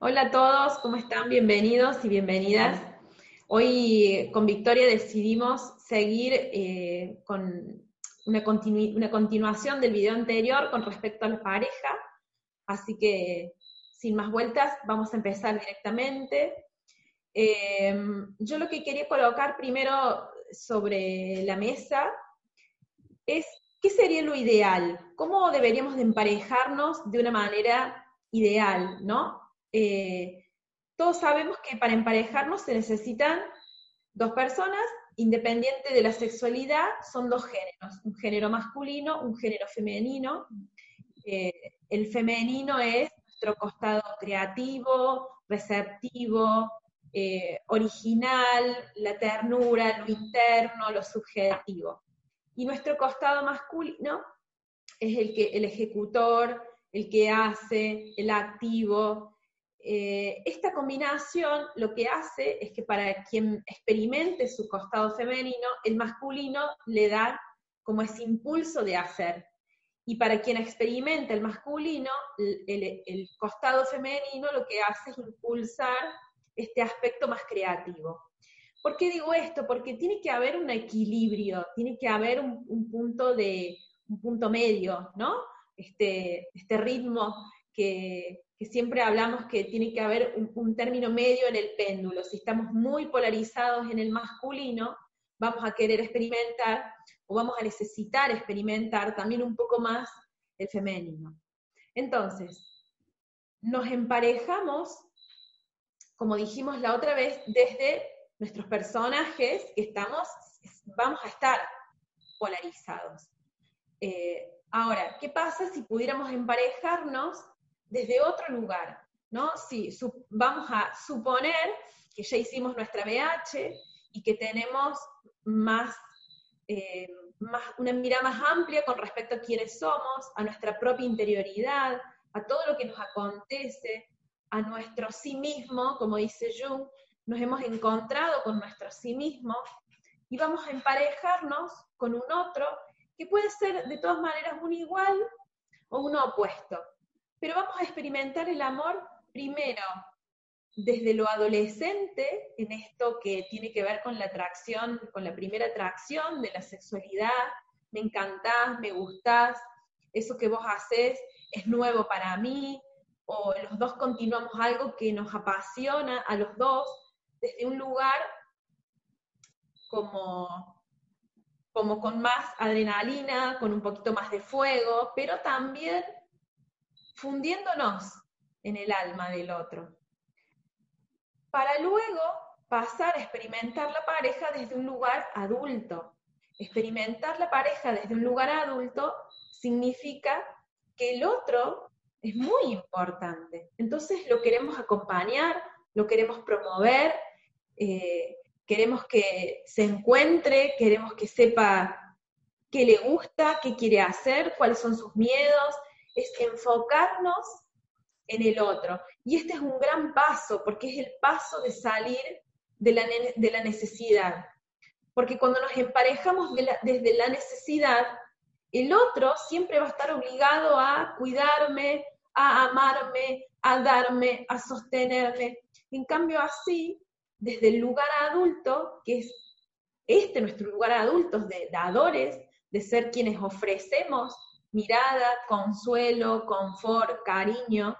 Hola a todos, ¿cómo están? Bienvenidos y bienvenidas. Hoy con Victoria decidimos seguir eh, con una, continuación del video anterior con respecto a la pareja, así que sin más vueltas vamos a empezar directamente. Eh, yo lo que quería colocar primero sobre la mesa es qué sería lo ideal, cómo deberíamos de emparejarnos de una manera ideal, ¿no? Eh, todos sabemos que para emparejarnos se necesitan dos personas, independiente de la sexualidad, son dos géneros, un género masculino, un género femenino. Eh, el femenino es nuestro costado creativo, receptivo, eh, original, la ternura, lo interno, lo subjetivo. Y nuestro costado masculino es el, que, el ejecutor, el que hace, el activo, eh, esta combinación lo que hace es que para quien experimente su costado femenino, el masculino le da como ese impulso de hacer. Y para quien experimenta el masculino, el, costado femenino lo que hace es impulsar este aspecto más creativo. ¿Por qué digo esto? Porque tiene que haber un equilibrio, tiene que haber un, punto de un punto medio, ¿no? Este, este ritmo que, siempre hablamos que tiene que haber un, término medio en el péndulo. Si estamos muy polarizados en el masculino, vamos a querer experimentar o vamos a necesitar experimentar también un poco más el femenino. Entonces, nos emparejamos, como dijimos la otra vez, desde nuestros personajes que estamos, vamos a estar polarizados. Eh, ahora, ¿qué pasa si pudiéramos emparejarnos desde otro lugar, ¿no? Si vamos a suponer que ya hicimos nuestra BH y que tenemos eh, más, una mirada más amplia con respecto a quiénes somos, a nuestra propia interioridad, a todo lo que nos acontece, a nuestro sí mismo, como dice Jung, nos hemos encontrado con nuestro sí mismo y vamos a emparejarnos con un otro que puede ser de todas maneras un igual o un opuesto. Pero vamos a experimentar el amor primero desde lo adolescente, en esto que tiene que ver con la atracción, con la primera atracción de la sexualidad, me encantás, me gustás, eso que vos haces es nuevo para mí, o los dos continuamos algo que nos apasiona a los dos, desde un lugar como, como con más adrenalina, con un poquito más de fuego, pero también fundiéndonos en el alma del otro, para luego pasar a experimentar la pareja desde un lugar adulto. Experimentar la pareja desde un lugar adulto significa que el otro es muy importante. Entonces lo queremos acompañar, lo queremos promover, eh, queremos que se encuentre, queremos que sepa qué le gusta, qué quiere hacer, cuáles son sus miedos, es enfocarnos en el otro. Y este es un gran paso, porque es el paso de salir de la, necesidad. Porque cuando nos emparejamos desde la necesidad, el otro siempre va a estar obligado a cuidarme, a amarme, a darme, a sostenerme. En cambio, así, desde el lugar adulto, que es este nuestro lugar adultos de dadores, de ser quienes ofrecemos mirada, consuelo, confort, cariño,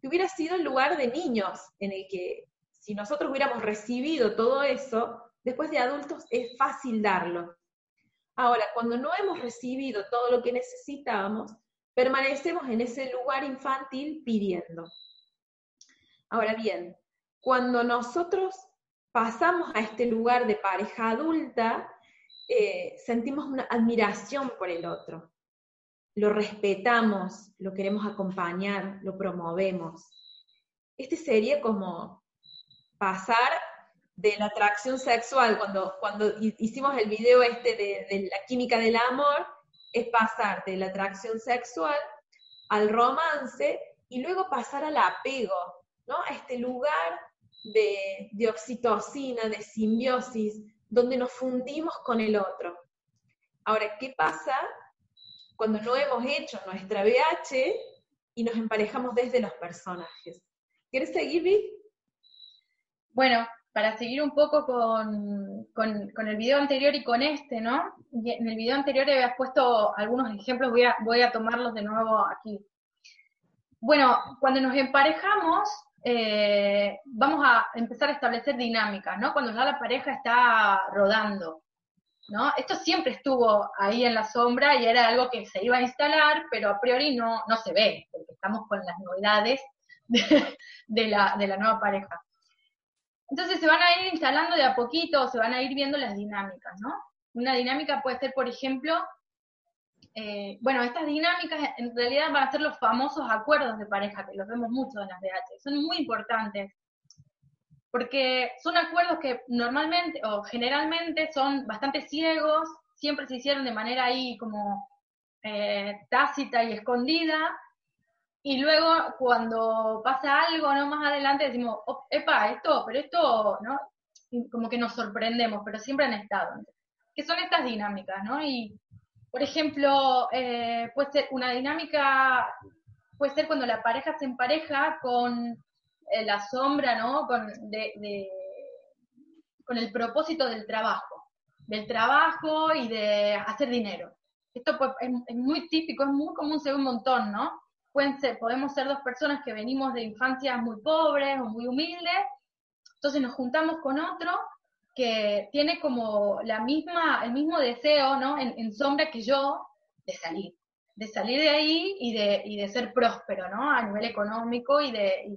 que hubiera sido el lugar de niños en el que si nosotros hubiéramos recibido todo eso, después de adultos es fácil darlo. Ahora, cuando no hemos recibido todo lo que necesitábamos, permanecemos en ese lugar infantil pidiendo. Ahora bien, cuando nosotros pasamos a este lugar de pareja adulta, eh, sentimos una admiración por el otro lo respetamos, lo queremos acompañar, lo promovemos. Este sería como pasar de la atracción sexual, cuando, cuando hicimos el video este de, la química del amor, es pasar de la atracción sexual al romance y luego pasar al apego, ¿no? A este lugar de, de oxitocina, de simbiosis, donde nos fundimos con el otro. Ahora, ¿qué pasa cuando no hemos hecho nuestra BH y nos emparejamos desde los personajes. ¿Quieres seguir, Vi? Bueno, para seguir un poco con, con, el video anterior y con este, ¿no? En el video anterior habías puesto algunos ejemplos, voy a, voy a tomarlos de nuevo aquí. Bueno, cuando nos emparejamos, eh, vamos a empezar a establecer dinámicas, ¿no? Cuando ya la pareja está rodando, ¿no? Esto siempre estuvo ahí en la sombra y era algo que se iba a instalar, pero a priori no, no se ve, porque estamos con las novedades de, la, de la nueva pareja. Entonces se van a ir instalando de a poquito, se van a ir viendo las dinámicas, ¿no? Una dinámica puede ser, por ejemplo, eh, bueno, estas dinámicas en realidad van a ser los famosos acuerdos de pareja, que los vemos mucho en las DH, son muy importantes, porque son acuerdos que normalmente o generalmente son bastante ciegos, siempre se hicieron de manera ahí como eh, tácita y escondida, y luego cuando pasa algo, ¿no? Más adelante decimos, epa, esto, pero esto, ¿no? como que nos sorprendemos, pero siempre han estado. ¿Qué son estas dinámicas, no? Y, por ejemplo, eh, puede ser una dinámica, puede ser cuando la pareja se empareja con la sombra, ¿no? Con, el propósito del trabajo, del trabajo y de hacer dinero. Esto pues, es, muy típico, es muy común, se ve un montón, ¿no? podemos ser dos personas que venimos de infancias muy pobres o muy humildes, entonces nos juntamos con otro que tiene como la misma, el mismo deseo, ¿no? En, sombra que yo de salir, de salir de ahí y de, y de ser próspero, ¿no? A nivel económico y de,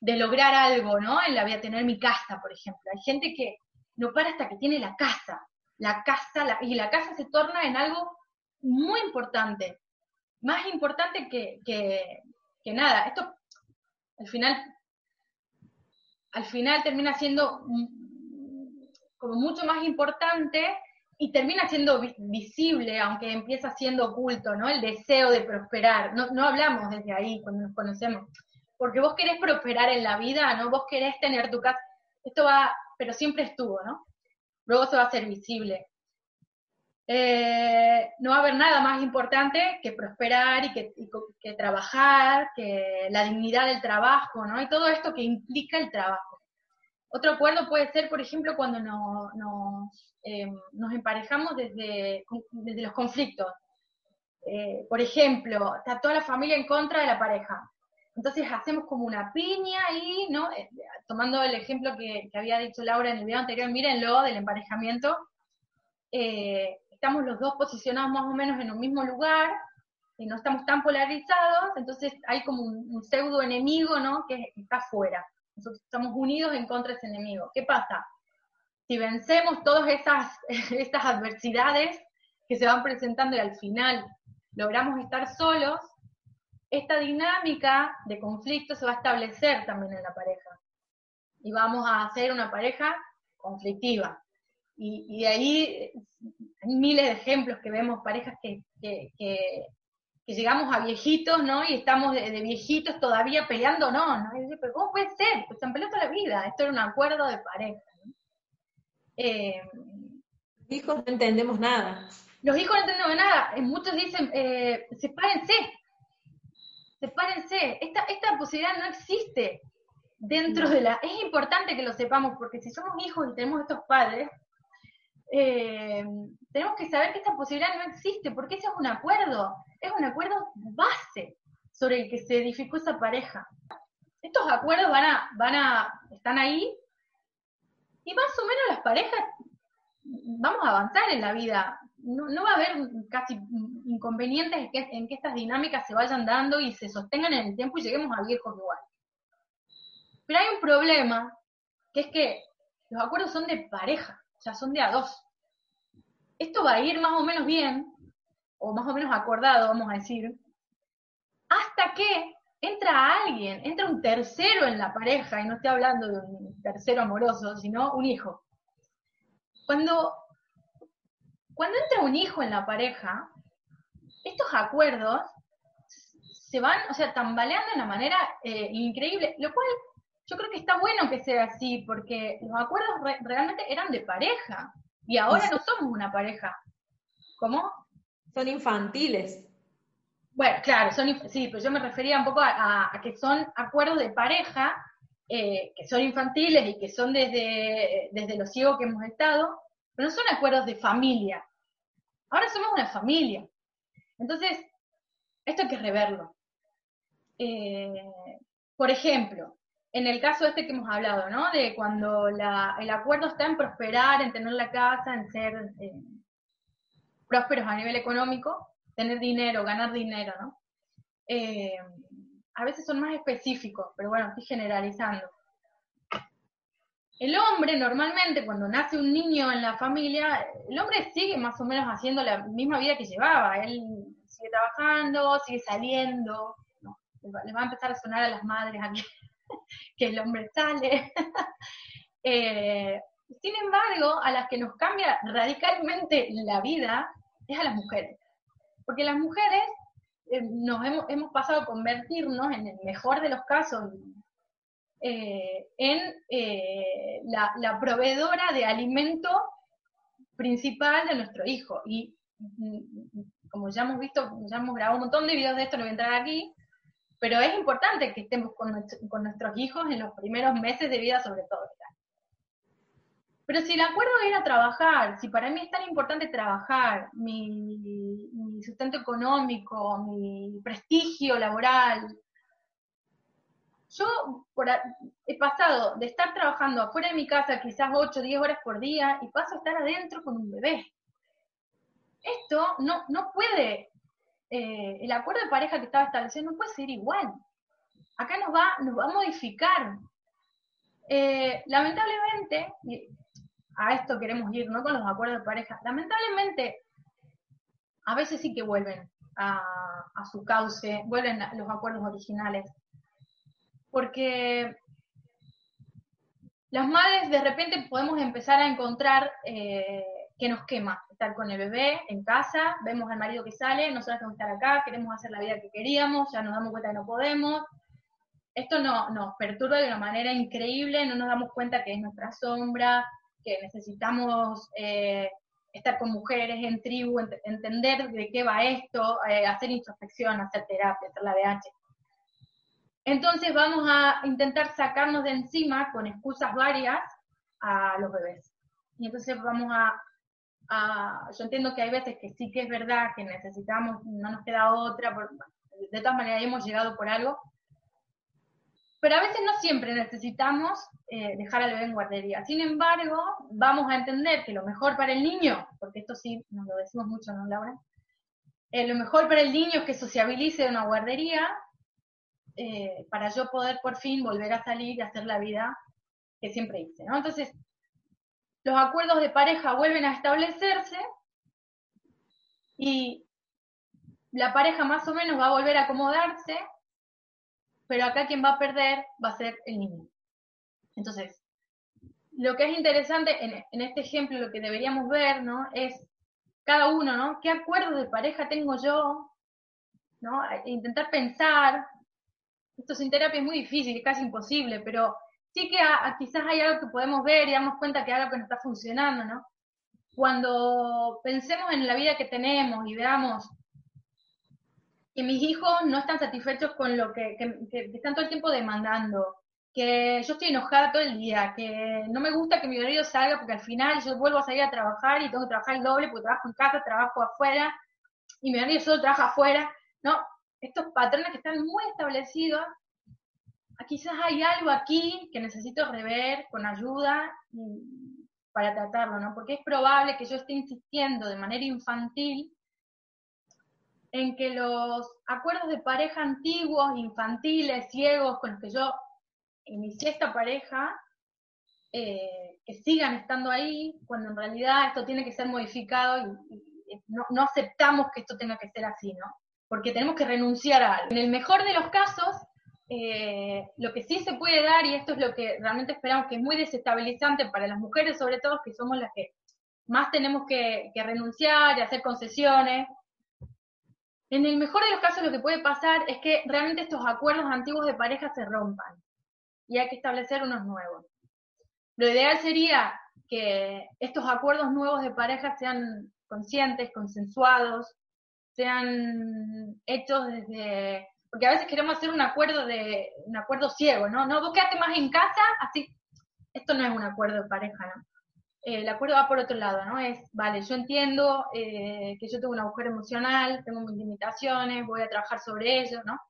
lograr algo, ¿no? En la vida, tener mi casa, por ejemplo. Hay gente que no para hasta que tiene la casa, la casa, y la casa se torna en algo muy importante más importante que, que, nada. Esto al final, al final termina siendo como mucho más importante y termina siendo visible, aunque empieza siendo oculto, ¿no? El deseo de prosperar. No, no hablamos desde ahí cuando nos conocemos. Porque vos querés prosperar en la vida, ¿no? Vos querés tener tu casa. Esto va, pero siempre estuvo, ¿no? Luego se va a hacer visible. Eh, no va a haber nada más importante que prosperar y que, trabajar, que la dignidad del trabajo, ¿no? Y todo esto que implica el trabajo. Otro acuerdo puede ser, por ejemplo, cuando eh, nos emparejamos desde, desde, los conflictos. Eh, por ejemplo, está toda la familia en contra de la pareja. Entonces hacemos como una piña y, ¿no? tomando el ejemplo que, que, había dicho Laura en el video anterior, mírenlo del emparejamiento, eh, estamos los dos posicionados más o menos en un mismo lugar, y no estamos tan polarizados, entonces hay como un, pseudo enemigo, ¿no? Que está afuera. Nosotros estamos unidos en contra de ese enemigo. ¿Qué pasa? Si vencemos todas estas, estas adversidades que se van presentando y al final logramos estar solos, esta dinámica de conflicto se va a establecer también en la pareja. Y vamos a hacer una pareja conflictiva. Y, de ahí hay miles de ejemplos que vemos parejas que, llegamos a viejitos, ¿no? Y estamos de, viejitos todavía peleando, no, ¿no? Y pero ¿cómo puede ser? Pues se han peleado toda la vida, esto era un acuerdo de pareja. ¿no? Eh, hijos no entendemos nada. Los hijos no entendemos nada. Eh, muchos dicen, eh, sepárense, sepárense. Esta, esta posibilidad no existe dentro de la... Es importante que lo sepamos, porque si somos hijos y tenemos estos padres, eh, tenemos que saber que esta posibilidad no existe, porque ese es un acuerdo, es un acuerdo base sobre el que se edificó esa pareja. Estos acuerdos van a, van a, están ahí, y más o menos las parejas vamos a avanzar en la vida. No, va a haber casi inconvenientes en que, en que estas dinámicas se vayan dando y se sostengan en el tiempo y lleguemos a viejos igual. Pero hay un problema, que es que los acuerdos son de pareja ya son de a dos. Esto va a ir más o menos bien, o más o menos acordado, vamos a decir, hasta que entra alguien, entra un tercero en la pareja, y no estoy hablando de un tercero amoroso, sino un hijo. Cuando, cuando entra un hijo en la pareja, estos acuerdos se van, o sea, tambaleando de una manera eh, increíble, lo cual yo creo que está bueno que sea así, porque los acuerdos realmente eran de pareja, y ahora no somos una pareja. ¿Cómo? Son infantiles. Bueno, claro, son, sí, pero yo me refería un poco a, que son acuerdos de pareja eh, que son infantiles y que son desde, desde lo ciego que hemos estado, pero no son acuerdos de familia. Ahora somos una familia. Entonces, esto hay que reverlo. Eh, por ejemplo, en el caso este que hemos hablado, ¿no? De cuando el acuerdo está en prosperar, en tener la casa, en ser eh, prósperos a nivel económico, tener dinero, ganar dinero, ¿no? Eh, a veces son más específicos, pero bueno, estoy generalizando. El hombre normalmente cuando nace un niño en la familia, el hombre sigue más o menos haciendo la misma vida que llevaba. Él sigue trabajando, sigue saliendo. Les va a empezar a sonar a las madres aquí que el hombre sale. Eh, sin embargo, a las que nos cambia radicalmente la vida es a las mujeres. Porque las mujeres eh, nos hemos, hemos, pasado a convertirnos, en el mejor de los casos, eh, en la, la, proveedora de alimento principal de nuestro hijo. Y mm, como ya hemos visto, ya hemos grabado un montón de videos de esto, no voy a entrar aquí, pero es importante que estemos con, nuestros hijos en los primeros meses de vida sobre todo. Pero si el acuerdo es ir a trabajar, si para mí es tan importante trabajar, mi, sustento económico, mi prestigio laboral, yo he pasado de estar trabajando afuera de mi casa quizás 8 o 10 horas por día y paso a estar adentro con un bebé. Esto no, no puede eh, el acuerdo de pareja que estaba establecido no puede ser igual. Acá nos va, nos va a modificar. Eh, lamentablemente, a esto queremos ir, ¿no? Con los acuerdos de pareja. Lamentablemente, a veces sí que vuelven a, su cauce, vuelven a los acuerdos originales. Porque las madres de repente podemos empezar a encontrar eh, que nos quema estar con el bebé en casa, vemos al marido que sale, nosotros queremos estar acá, queremos hacer la vida que queríamos, ya nos damos cuenta que no podemos. Esto no, nos perturba de una manera increíble, no nos damos cuenta que es nuestra sombra, que necesitamos eh, estar con mujeres en tribu, entender de qué va esto, eh, hacer introspección, hacer terapia, hacer la BH. Entonces vamos a intentar sacarnos de encima con excusas varias a los bebés. Y entonces vamos a yo entiendo que hay veces que sí que es verdad que necesitamos, no nos queda otra, de todas maneras hemos llegado por algo, pero a veces no siempre necesitamos eh, dejar al bebé en guardería. Sin embargo, vamos a entender que lo mejor para el niño, porque esto sí nos lo decimos mucho, ¿no, Laura? Eh, lo mejor para el niño es que sociabilice en una guardería eh, para yo poder por fin volver a salir y hacer la vida que siempre hice, ¿no? Entonces, los acuerdos de pareja vuelven a establecerse y la pareja más o menos va a volver a acomodarse, pero acá quien va a perder va a ser el niño. Entonces, lo que es interesante en, este ejemplo, lo que deberíamos ver, ¿no? Es cada uno, ¿no? ¿Qué acuerdo de pareja tengo yo? ¿No? Intentar pensar. Esto sin terapia es muy difícil, es casi imposible, pero sí que quizás hay algo que podemos ver y damos cuenta que hay algo que no está funcionando, ¿no? Cuando pensemos en la vida que tenemos y veamos que mis hijos no están satisfechos con lo que, están todo el tiempo demandando, que yo estoy enojada todo el día, que no me gusta que mi marido salga porque al final yo vuelvo a salir a trabajar y tengo que trabajar el doble porque trabajo en casa, trabajo afuera y mi marido solo trabaja afuera, ¿no? Estos patrones que están muy establecidos quizás hay algo aquí que necesito rever con ayuda para tratarlo, ¿no? Porque es probable que yo esté insistiendo de manera infantil en que los acuerdos de pareja antiguos, infantiles, ciegos, con los que yo inicié esta pareja, eh, que sigan estando ahí, cuando en realidad esto tiene que ser modificado y, no, no, aceptamos que esto tenga que ser así, ¿no? Porque tenemos que renunciar a algo. En el mejor de los casos, eh, lo que sí se puede dar, y esto es lo que realmente esperamos que es muy desestabilizante para las mujeres, sobre todo, que somos las que más tenemos que, renunciar y hacer concesiones. En el mejor de los casos lo que puede pasar es que realmente estos acuerdos antiguos de pareja se rompan y hay que establecer unos nuevos. Lo ideal sería que estos acuerdos nuevos de pareja sean conscientes, consensuados, sean hechos desde, porque a veces queremos hacer un acuerdo de, un acuerdo ciego, ¿no? No, vos quedate más en casa, así, esto no es un acuerdo de pareja, ¿no? Eh, el acuerdo va por otro lado, ¿no? Es, vale, yo entiendo eh, que yo tengo una mujer emocional, tengo mis limitaciones, voy a trabajar sobre ello, ¿no?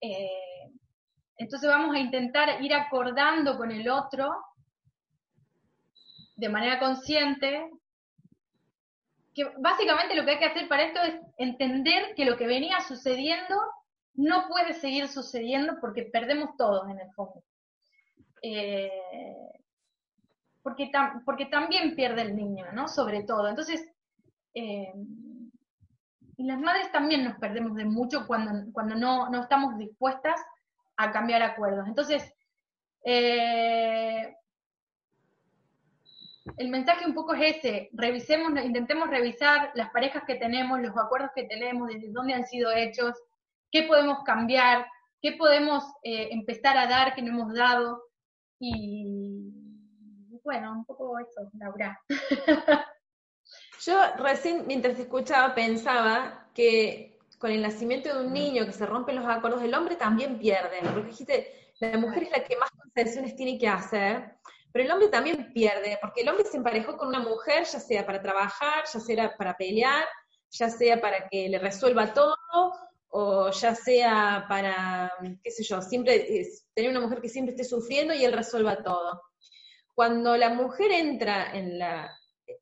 Eh, entonces vamos a intentar ir acordando con el otro de manera consciente que básicamente lo que hay que hacer para esto es entender que lo que venía sucediendo no puede seguir sucediendo porque perdemos todos en el fondo. Eh, porque, también pierde el niño, ¿no? Sobre todo. Entonces, eh, y las madres también nos perdemos de mucho cuando, cuando no, no estamos dispuestas a cambiar acuerdos. Entonces, eh, el mensaje un poco es ese, revisemos, intentemos revisar las parejas que tenemos, los acuerdos que tenemos, desde dónde han sido hechos, qué podemos cambiar, qué podemos eh, empezar a dar que no hemos dado. Y bueno, un poco eso, Laura. Yo recién, mientras escuchaba, pensaba que con el nacimiento de un niño que se rompen los acuerdos, el hombre también pierde, porque dijiste, la mujer es la que más concesiones tiene que hacer, pero el hombre también pierde, porque el hombre se emparejó con una mujer, ya sea para trabajar, ya sea para pelear, ya sea para que le resuelva todo, o ya sea para, qué sé yo, siempre tener una mujer que siempre esté sufriendo y él resuelva todo. Cuando la mujer entra en la,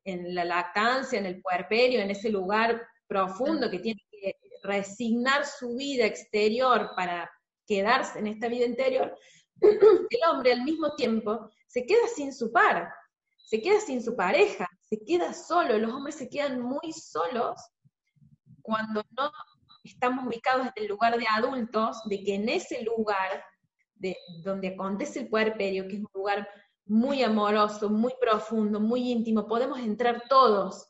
en la lactancia, en el puerperio, en ese lugar profundo que tiene que resignar su vida exterior para quedarse en esta vida interior, el hombre al mismo tiempo se queda sin su par, se queda sin su pareja, se queda solo. Los hombres se quedan muy solos cuando no estamos ubicados en el lugar de adultos, de que en ese lugar de donde acontece el puerperio, que es un lugar muy amoroso, muy profundo, muy íntimo, podemos entrar todos.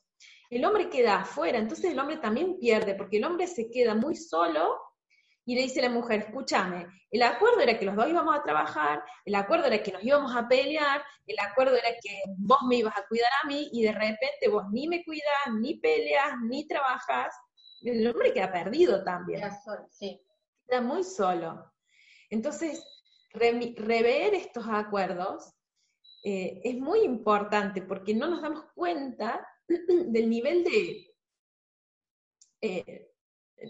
El hombre queda afuera, entonces el hombre también pierde, porque el hombre se queda muy solo y le dice la mujer, escúchame, el acuerdo era que los dos íbamos a trabajar, el acuerdo era que nos íbamos a pelear, el acuerdo era que vos me ibas a cuidar a mí y de repente vos ni me cuidas, ni peleas, ni trabajas. El hombre queda perdido también. Queda solo, sí. Queda muy solo. Entonces, rever estos acuerdos eh, es muy importante porque no nos damos cuenta del nivel de, eh,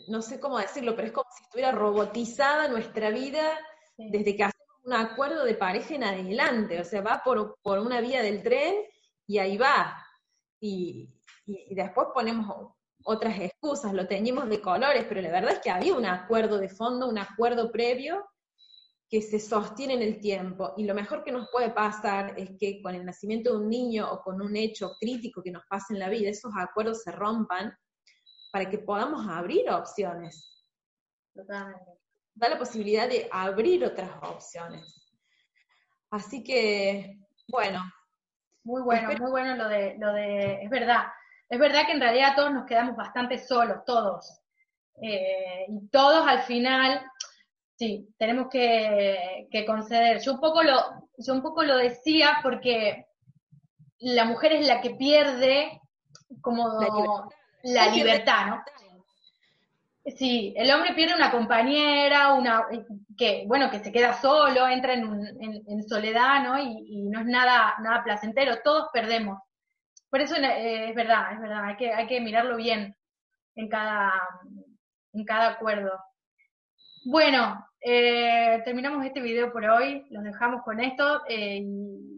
no sé cómo decirlo, pero es como si estuviera robotizada nuestra vida desde que hacemos un acuerdo de pareja en adelante, o sea, va por, una vía del tren y ahí va. Y, después ponemos otras excusas, lo teñimos de colores, pero la verdad es que había un acuerdo de fondo, un acuerdo previo que se sostiene en el tiempo. Y lo mejor que nos puede pasar es que con el nacimiento de un niño o con un hecho crítico que nos pase en la vida, esos acuerdos se rompan para que podamos abrir opciones. Totalmente. Da la posibilidad de abrir otras opciones. Así que, bueno. Muy bueno, muy bueno lo de, lo de, es verdad, es verdad que en realidad todos nos quedamos bastante solos, todos. Eh, y todos al final, sí, tenemos que, conceder. Yo un poco lo, yo un poco lo decía porque la mujer es la que pierde como la libertad, ¿no? Sí, el hombre pierde una compañera, una que, bueno, que se queda solo, entra en, soledad, ¿no? Y, no es nada, nada placentero, todos perdemos. Por eso eh, es verdad, es verdad, hay que, hay que mirarlo bien en cada, en cada acuerdo. Bueno, eh, terminamos este video por hoy, los dejamos con esto eh, y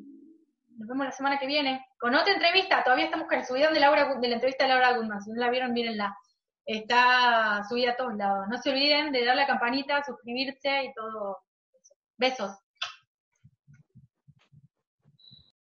nos vemos la semana que viene con otra entrevista. Todavía estamos con el subidón de, Laura, de la entrevista de Laura Guzmán. Si no la vieron, mírenla. Está subida a todos lados. No se olviden de darle a la campanita, suscribirse y todo. Besos.